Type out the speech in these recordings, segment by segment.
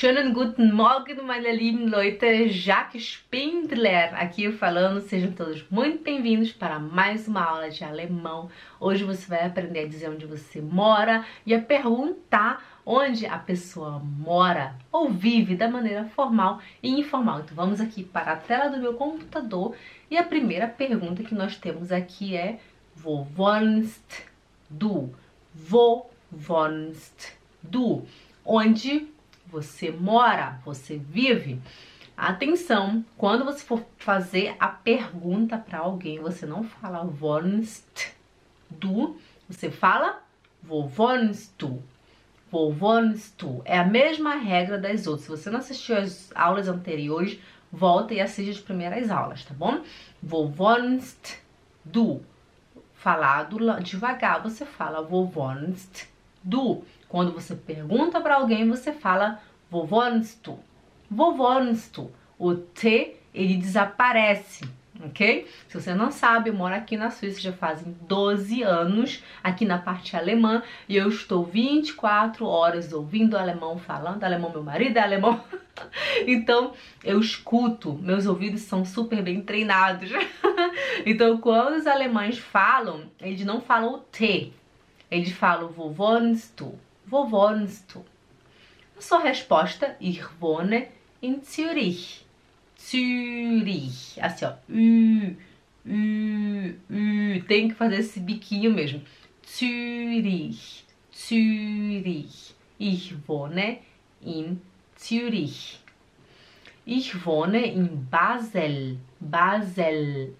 Schönen guten Morgen, meine lieben Leute. Jaque Spindler aqui falando. Sejam todos muito bem-vindos para mais uma aula de alemão. Hoje você vai aprender a dizer onde você mora e a perguntar onde a pessoa mora ou vive da maneira formal e informal. Então vamos aqui para a tela do meu computador e a primeira pergunta que nós temos aqui é Wo wohnst du? Wo wohnst du? Onde você mora, você vive. Atenção, quando você for fazer a pergunta para alguém, você não fala wohnst du, você fala wo wohnst du. Wo wohnst du. É a mesma regra das outras. Se você não assistiu às aulas anteriores, volta e assiste as primeiras aulas, tá bom? Wo wohnst du. Falado devagar, você fala wo wohnst du. Quando você pergunta para alguém, você fala wohnst du? O T, ele desaparece, ok? Se você não sabe, eu moro aqui na Suíça já fazem 12 anos, aqui na parte alemã, e eu estou 24 horas ouvindo alemão, falando alemão, meu marido é alemão. então, eu escuto, meus ouvidos são super bem treinados. então, quando os alemães falam, eles não falam o T, eles falam wo wohnst sua resposta, ich wohne in Zürich. Zürich. Assim, ó. U, u, u. Tem que fazer esse biquinho mesmo. Zürich. Zürich. Ich wohne in Zürich. Ich wohne in Basel. Basel.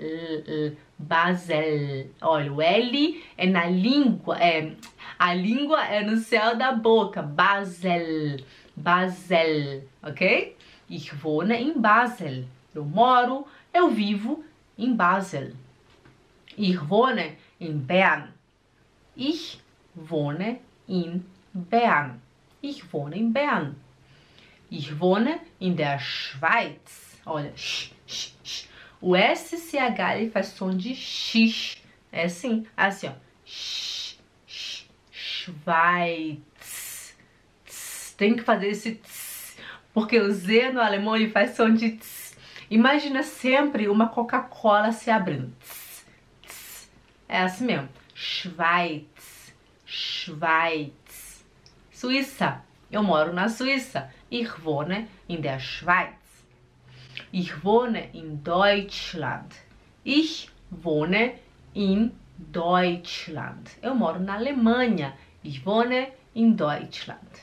Basel. Olha, o L é na língua, é a língua é no céu da boca. Basel. Basel, ok? Ich wohne in Basel. Eu moro, eu vivo em Basel. Ich wohne in Bern. Ich wohne in Bern. Ich wohne in Bern. Ich wohne in der Schweiz. Olha, sh, sh, sh. O SCH ele faz som de X. É assim, assim, ó. Schweiz. Tem que fazer esse tss, porque o Z no alemão ele faz som de tss. Imagina sempre uma Coca-Cola se abrindo. É assim mesmo. Schweiz. Schweiz. Suíça. Eu moro na Suíça. Ich wohne in der Schweiz. Ich wohne in Deutschland. Ich wohne in Deutschland. Eu moro na Alemanha. Ich wohne in Deutschland.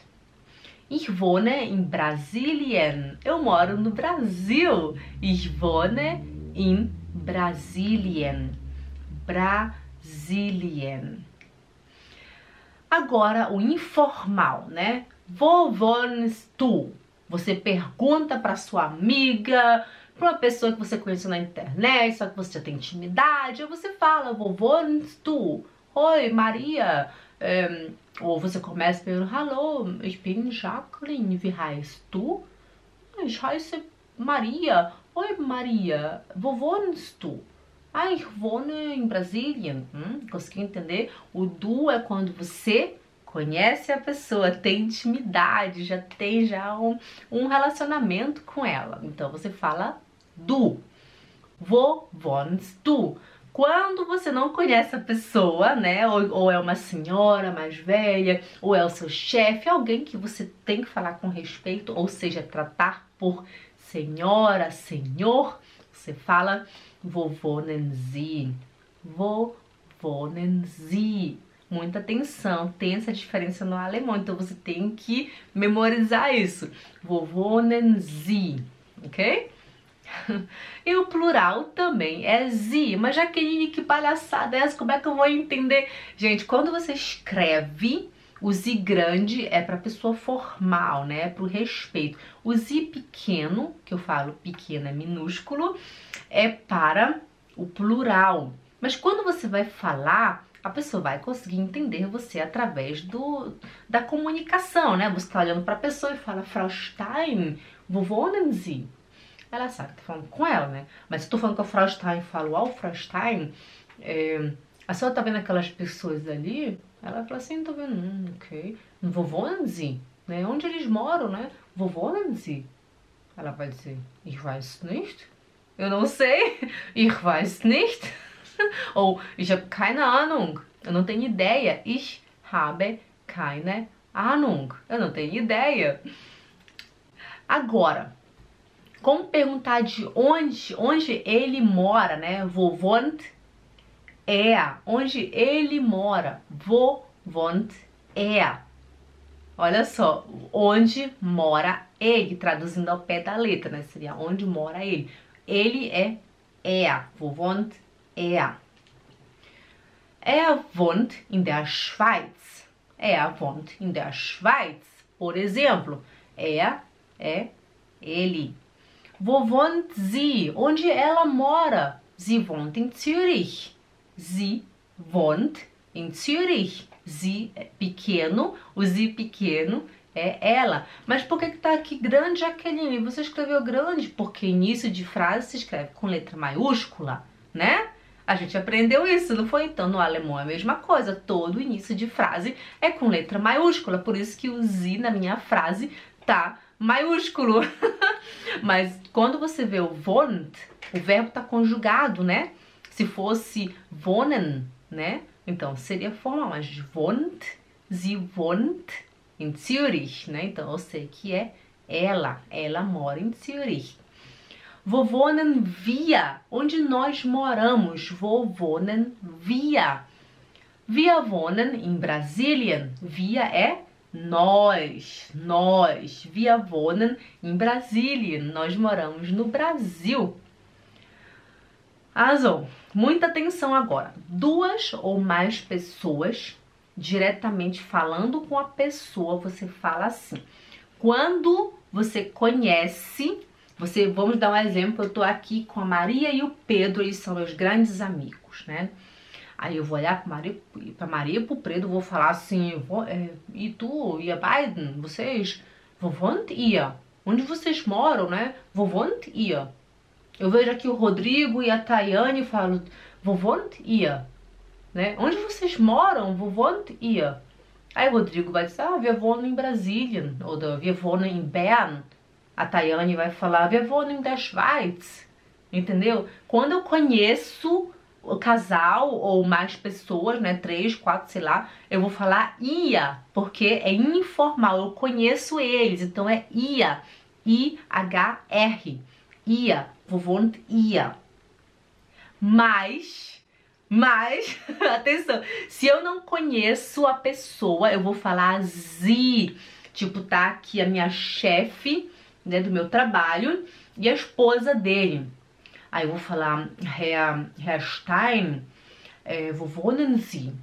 Ich wohne in Brasilien. Eu moro no Brasil. Ich wohne in Brasilien. Brasilien. Agora o informal, né? Wo wohnst du? Você pergunta para sua amiga, para uma pessoa que você conhece na internet, só que você já tem intimidade, ou você fala, wohnst du? Oi, Maria. Ähm, ou você começa perguntando, Hallo, ich bin Jacqueline, wie heißt du? Ich heiße Maria. Oi, Maria, wo wohnst du? Ah, ich wohne em Brasília. Hum, consegui entender? O du é quando você conhece a pessoa, tem intimidade, já tem já um, um relacionamento com ela. Então você fala du. Wo wohnst du? Quando você não conhece a pessoa, né? Ou, ou, é uma senhora mais velha, ou é o seu chefe, alguém que você tem que falar com respeito, ou seja, tratar por senhora, senhor, você fala wo wohnen? Wo wohnen Sie? Muita atenção, tem essa diferença no alemão, então você tem que memorizar isso. Vovô Nanzi, ok? E o plural também é zi, mas Jaqueline, que palhaçada é essa? Como é que eu vou entender? Gente, quando você escreve, o zi grande é para pessoa formal, né? É para o respeito. O zi pequeno, que eu falo pequeno é minúsculo, é para o plural. Mas quando você vai falar, a pessoa vai conseguir entender você através do, da comunicação, né? Você está olhando para a pessoa e fala, Frau Stein, wo wohnen Sie? Ela sabe que tá falando com ela, né? Mas se eu tô falando com a Frau Stein e falo, oh, Frau Stein, é, a senhora tá vendo aquelas pessoas ali? Ela fala assim, tô vendo, hum, ok. Wo wohnen Sie? Né? Onde eles moram, né? wo wohnen Sie? Ela vai dizer, ich weiß nicht. Eu não sei, ich weiß nicht. Ou ich habe keine Ahnung. Eu não tenho ideia. Ich habe keine Ahnung. Eu não tenho ideia. Agora, como perguntar de onde, onde ele mora, né? Wo wohnt er? Onde ele mora? Wo wohnt er? Olha só, onde mora ele, traduzindo ao pé da letra, né? Seria onde mora ele. Ele é er. Wo wohnt er? Er wohnt in der Schweiz. Er wohnt in der Schweiz. Por exemplo, er é ele. Wo wohnt sie? Onde ela mora? Sie wohnt in Zürich. Sie wohnt in Zürich. Z é pequeno, o Z pequeno é ela. Mas por que está aqui grande, Jaqueline? Você escreveu grande porque início de frase se escreve com letra maiúscula, né? A gente aprendeu isso, não foi? Então, no alemão é a mesma coisa. Todo início de frase é com letra maiúscula. Por isso que o Z na minha frase tá maiúsculo. Mas quando você vê o wohnt, o verbo tá conjugado, né? Se fosse wohnen, né? Então, seria formal, mas wohnt, sie wohnt em Zürich, né? Então, eu sei que é ela, ela mora em Zürich. Wo wohnen wir? Onde nós moramos? Wo wohnen wir? Wir wohnen em Brasília. Wir é nós, nós. Wir wohnen em Brasília. Nós moramos no Brasil. Also, muita atenção agora. Duas ou mais pessoas diretamente falando com a pessoa, você fala assim. Quando você conhece, você, vamos dar um exemplo, eu tô aqui com a Maria e o Pedro, eles são meus grandes amigos, né? Aí eu vou olhar para Maria, para Maria e pro Pedro, vou falar assim, vou, é, e tu e a Biden, vocês, vovô ia, onde vocês moram, né? Vovô ia. Eu vejo aqui o Rodrigo e a Tayane e falo, vovô ia, né? Onde vocês moram? Vovô ia. Aí o Rodrigo vai dizer, ah, wir wohnen em Brasília, ou wir wohnen em Bern. A Tayane vai falar, wir wohnen in der Schweiz. Entendeu? Quando eu conheço o casal ou mais pessoas, né, três, quatro, sei lá, eu vou falar ia, porque é informal, eu conheço eles, então é ia, I-H-R, ia vovô ia. Mas, mas, atenção, se eu não conheço a pessoa, eu vou falar zi. Tipo, tá aqui a minha chefe, né, do meu trabalho e a esposa dele. Aí eu vou falar Herr, Herr Stein, é, wo wohnen Sie?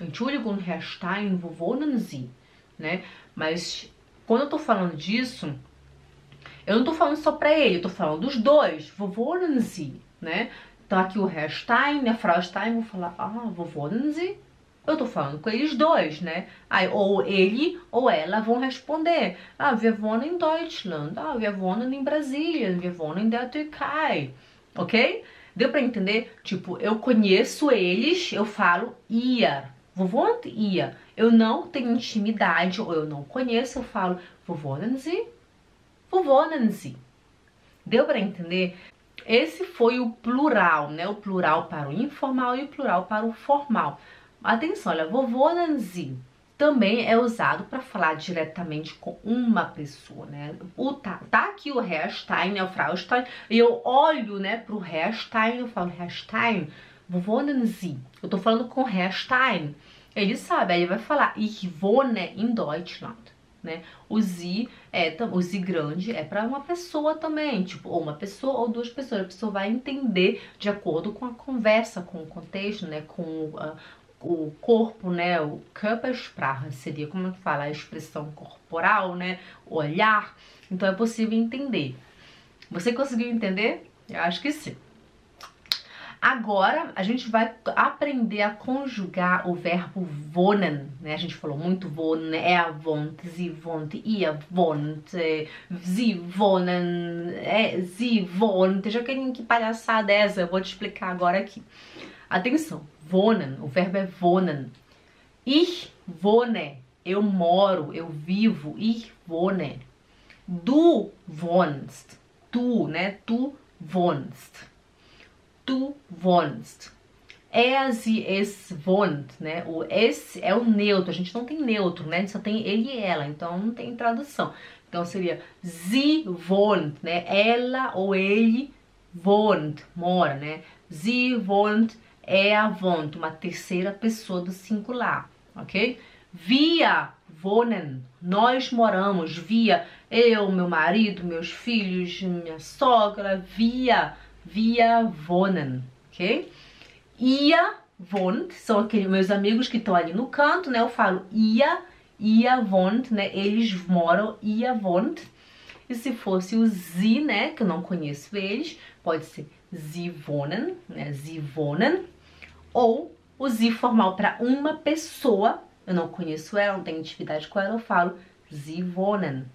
Entschuldigung, Herr Stein, wo wohnen Sie? Né? Mas quando eu tô falando disso, eu não tô falando só pra ele, eu tô falando dos dois. Vovô Nancy, né? Então aqui o Herr Stein, a Frau Stein, vou falar, ah, vovô Nancy. Eu tô falando com eles dois, né? Aí ou ele ou ela vão responder. Ah, wir wohnen in Deutschland. Ah, wir wohnen in Brasília. Wir wohnen in der Türkei. Ok? Deu pra entender? Tipo, eu conheço eles, eu falo ia. Vovô ia. Eu não tenho intimidade ou eu não conheço, eu falo vovô Nancy vovô Nancy. Deu para entender? Esse foi o plural, né? O plural para o informal e o plural para o formal. Atenção, olha, vovô Nancy também é usado para falar diretamente com uma pessoa, né? O, tá, tá aqui o Herstein, né? O Fraustein, e eu olho, né, pro Herstein, eu falo, Herstein, vovô Nancy, eu tô falando com Herstein. Ele sabe, aí ele vai falar, ich wohne in Deutschland né? O Z é o Z grande é para uma pessoa também, tipo, ou uma pessoa ou duas pessoas. A pessoa vai entender de acordo com a conversa, com o contexto, né? Com uh, o corpo, né? O Körpersprache seria como é fala a expressão corporal, né? Olhar. Então é possível entender. Você conseguiu entender? Eu acho que sim. Agora a gente vai aprender a conjugar o verbo wohnen, né? A gente falou muito wohnen, er wohnt, sie wohnt, ihr wohnt, sie wohnen, é, sie wohnt. Já que que palhaçada é essa? Eu vou te explicar agora aqui. Atenção, wohnen, o verbo é wohnen. Ich wohne, eu moro, eu vivo, ich wohne. Du wohnst. Du, né? Du wohnst. Du wohnst. Er, sie, es wohnt, né? O es é o neutro, a gente não tem neutro, né? A gente só tem ele e ela, então não tem tradução. Então seria sie wohnt, né? Ela ou ele wohnt, mora, né? Sie wohnt, er wohnt, uma terceira pessoa do singular, ok? Wir wohnen, nós moramos, via eu, meu marido, meus filhos, minha sogra, via, via wohnen, ok? Ia wohnt, são aqueles meus amigos que estão ali no canto, né? Eu falo ia, ia wohnt, né? Eles moram, ia wohnt. E se fosse o sie, né? Que eu não conheço eles, pode ser sie wohnen, né? Sie wohnen. Ou o sie formal para uma pessoa, eu não conheço ela, não tenho intimidade com ela, eu falo sie wohnen.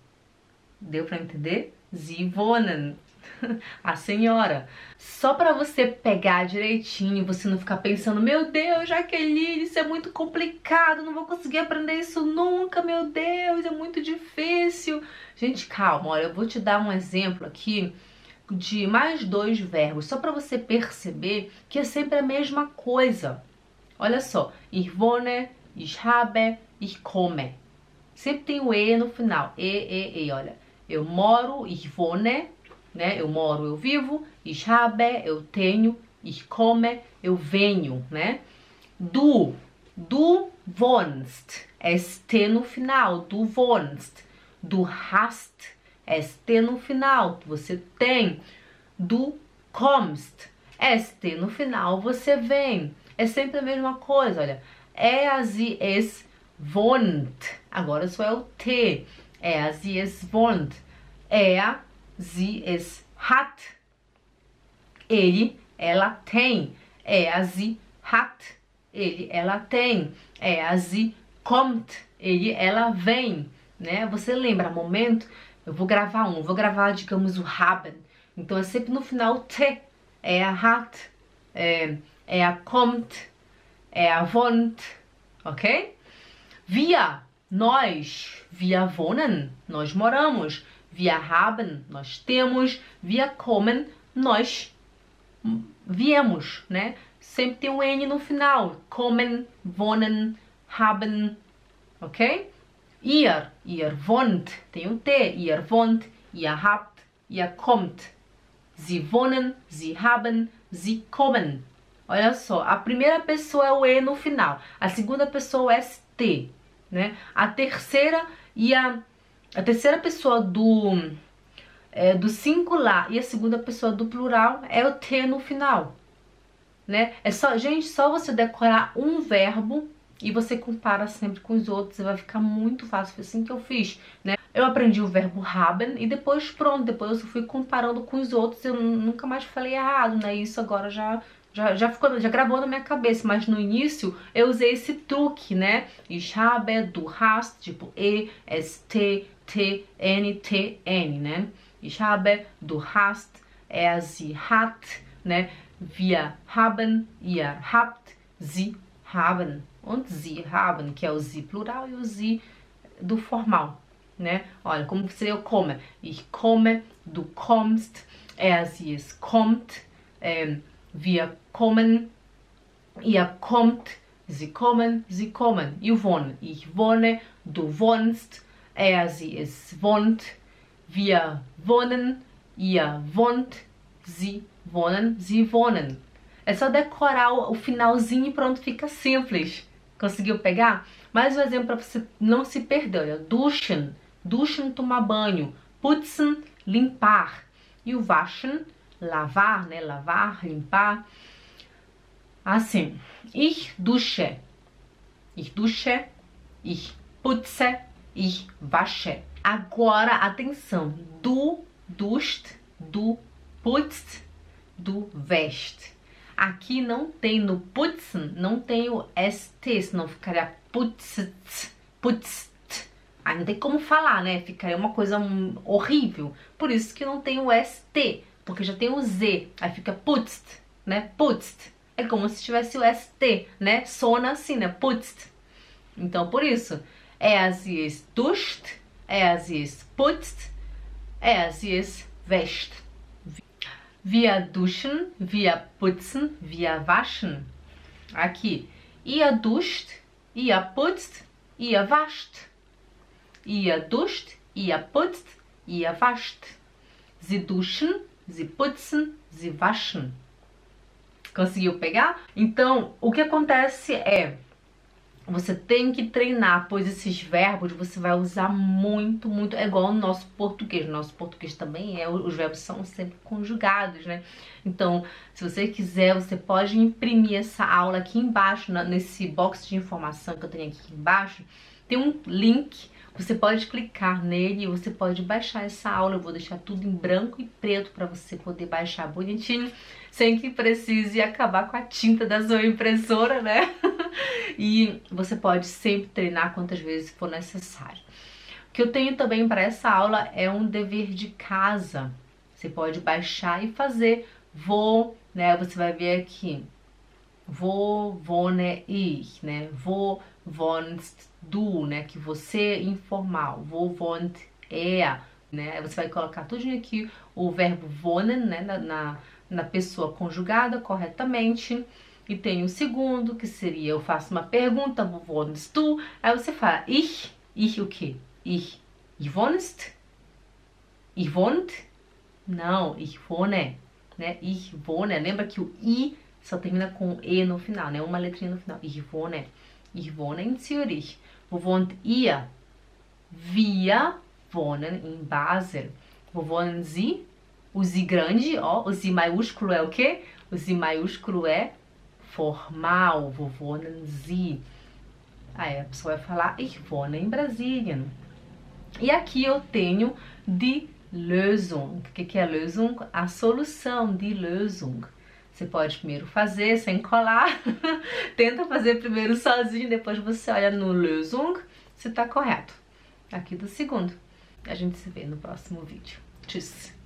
Deu para entender? Sie wohnen. a senhora. Só para você pegar direitinho, você não ficar pensando, meu Deus, Jaqueline, isso é muito complicado, não vou conseguir aprender isso nunca, meu Deus, é muito difícil. Gente, calma, olha, eu vou te dar um exemplo aqui de mais dois verbos, só para você perceber que é sempre a mesma coisa. Olha só, ich wohne, ich habe, ich komme. Sempre tem o E no final, E, E, E, olha. Eu moro, ich wohne, né? Eu moro, eu vivo. Ich habe, eu tenho. Ich komme, eu venho, né? Du, du wohnst, ST no final, du wohnst. Du hast, ST no final, você tem. Du kommst, ST no final, você vem. É sempre a mesma coisa, olha. Er, sie, es wohnt. Agora só é o T. Er, sie, es wohnt. Er, sie es hat. Ele, ela tem. Er, sie hat. Ele, ela tem. Er, sie kommt. Ele, ela vem. Né? Você lembra, momento, eu vou gravar um, vou gravar, digamos, o haben. Então é sempre no final T. Er hat, é, er kommt, er wohnt, ok? Wir, nós, wir wohnen, nós moramos. Wir haben, nós temos. Wir kommen, nós viemos, né? Sempre tem um N no final. Kommen, wohnen, haben, ok? Ihr, ihr wohnt, tem um T. Ihr wohnt, ihr habt, ihr kommt. Sie wohnen, sie haben, sie kommen. Olha só, a primeira pessoa é o E no final, a segunda pessoa é ST, né? A terceira e a a terceira pessoa do, é, do singular e a segunda pessoa do plural é o T no final. Né? É só, gente, só você decorar um verbo e você compara sempre com os outros e vai ficar muito fácil. Foi assim que eu fiz, né? Eu aprendi o verbo haben e depois pronto, depois eu fui comparando com os outros, eu nunca mais falei errado, né? Isso agora já já, já ficou, já gravou na minha cabeça, mas no início eu usei esse truque, né? Ich habe, du hast, tipo E, S, T, T, N, T, N, né? Ich habe, du hast, er, sie hat, né? Wir haben, ihr habt, sie haben. Und sie haben, que é o sie plural e o sie do formal, né? Olha, como seria o komme? Ich komme, du kommst, er, sie, es kommt, wir kommen, ihr kommt, sie kommen, sie kommen. You wohnen, ich wohne, du wohnst, er, sie, es wohnt, wir wohnen, ihr wohnt, sie wohnen, sie wohnen. É só decorar o finalzinho e pronto, fica simples. Conseguiu pegar? Mais um exemplo para você não se perder. Olha, duschen, duschen, tomar banho. Putzen, limpar. E o waschen, lavar, né? Lavar, limpar. Assim, ich dusche, ich dusche, ich putze, ich wasche. Agora, atenção, du dust, du putzt, du wäscht. Aqui não tem no putzen, não tem o st, senão ficaria putzt, putzt. Aí não tem como falar, né? Ficaria uma coisa horrível. Por isso que não tem o st, porque já tem o z. Aí fica putzt, né? Putzt. É como se tivesse o ST, né? Sona assim, né? Putzt. Então, por isso, sie ist duscht, er, ist putzt, Er, es wäscht. Wir duschen, wir putzen, wir waschen. Aqui. Ihr duscht, ihr putzt, ihr wascht. Ihr duscht, ihr putzt, ihr wascht. Sie duschen, sie putzen, sie waschen. Conseguiu pegar? Então, o que acontece é você tem que treinar, pois esses verbos você vai usar muito, muito. É igual no nosso português. No nosso português também é, os verbos são sempre conjugados, né? Então, se você quiser, você pode imprimir essa aula aqui embaixo, nesse box de informação que eu tenho aqui embaixo. Tem um link você pode clicar nele você pode baixar essa aula. Eu vou deixar tudo em branco e preto para você poder baixar bonitinho, sem que precise acabar com a tinta da sua impressora, né? e você pode sempre treinar quantas vezes for necessário. O que eu tenho também para essa aula é um dever de casa. Você pode baixar e fazer. Vou, né? Você vai ver aqui. Vou, wohne ich, né? Vou, wohnst du, né? Que você é informal. Wo wohnt er, né? Você vai colocar tudo aqui o verbo wohnen, né? Na, na, na pessoa conjugada corretamente. E tem o segundo, que seria eu faço uma pergunta, wo wohnst du? Aí você fala ich, ich o quê? Ich. Ich wohnst? Ich wohnt? Não, ich wohne, né? Ich wohne. Lembra que o i só termina com e no final, né? Uma letrinha no final. Ich wohne in Zürich. Wo wohnt ihr? Wir wohnen in Basel. Wo wohnen Sie? O Z grande, ó, o Z maiúsculo é o quê? O Z maiúsculo é formal. Wo wohnen Sie? Aí a pessoa vai falar, ich wohne in Brasilien. E aqui eu tenho die Lösung. O que, que é Lösung? A solução, die Lösung. Você pode primeiro fazer sem colar, tenta fazer primeiro sozinho, depois você olha no Lösung se tá correto. Aqui do segundo. A gente se vê no próximo vídeo. Tchau!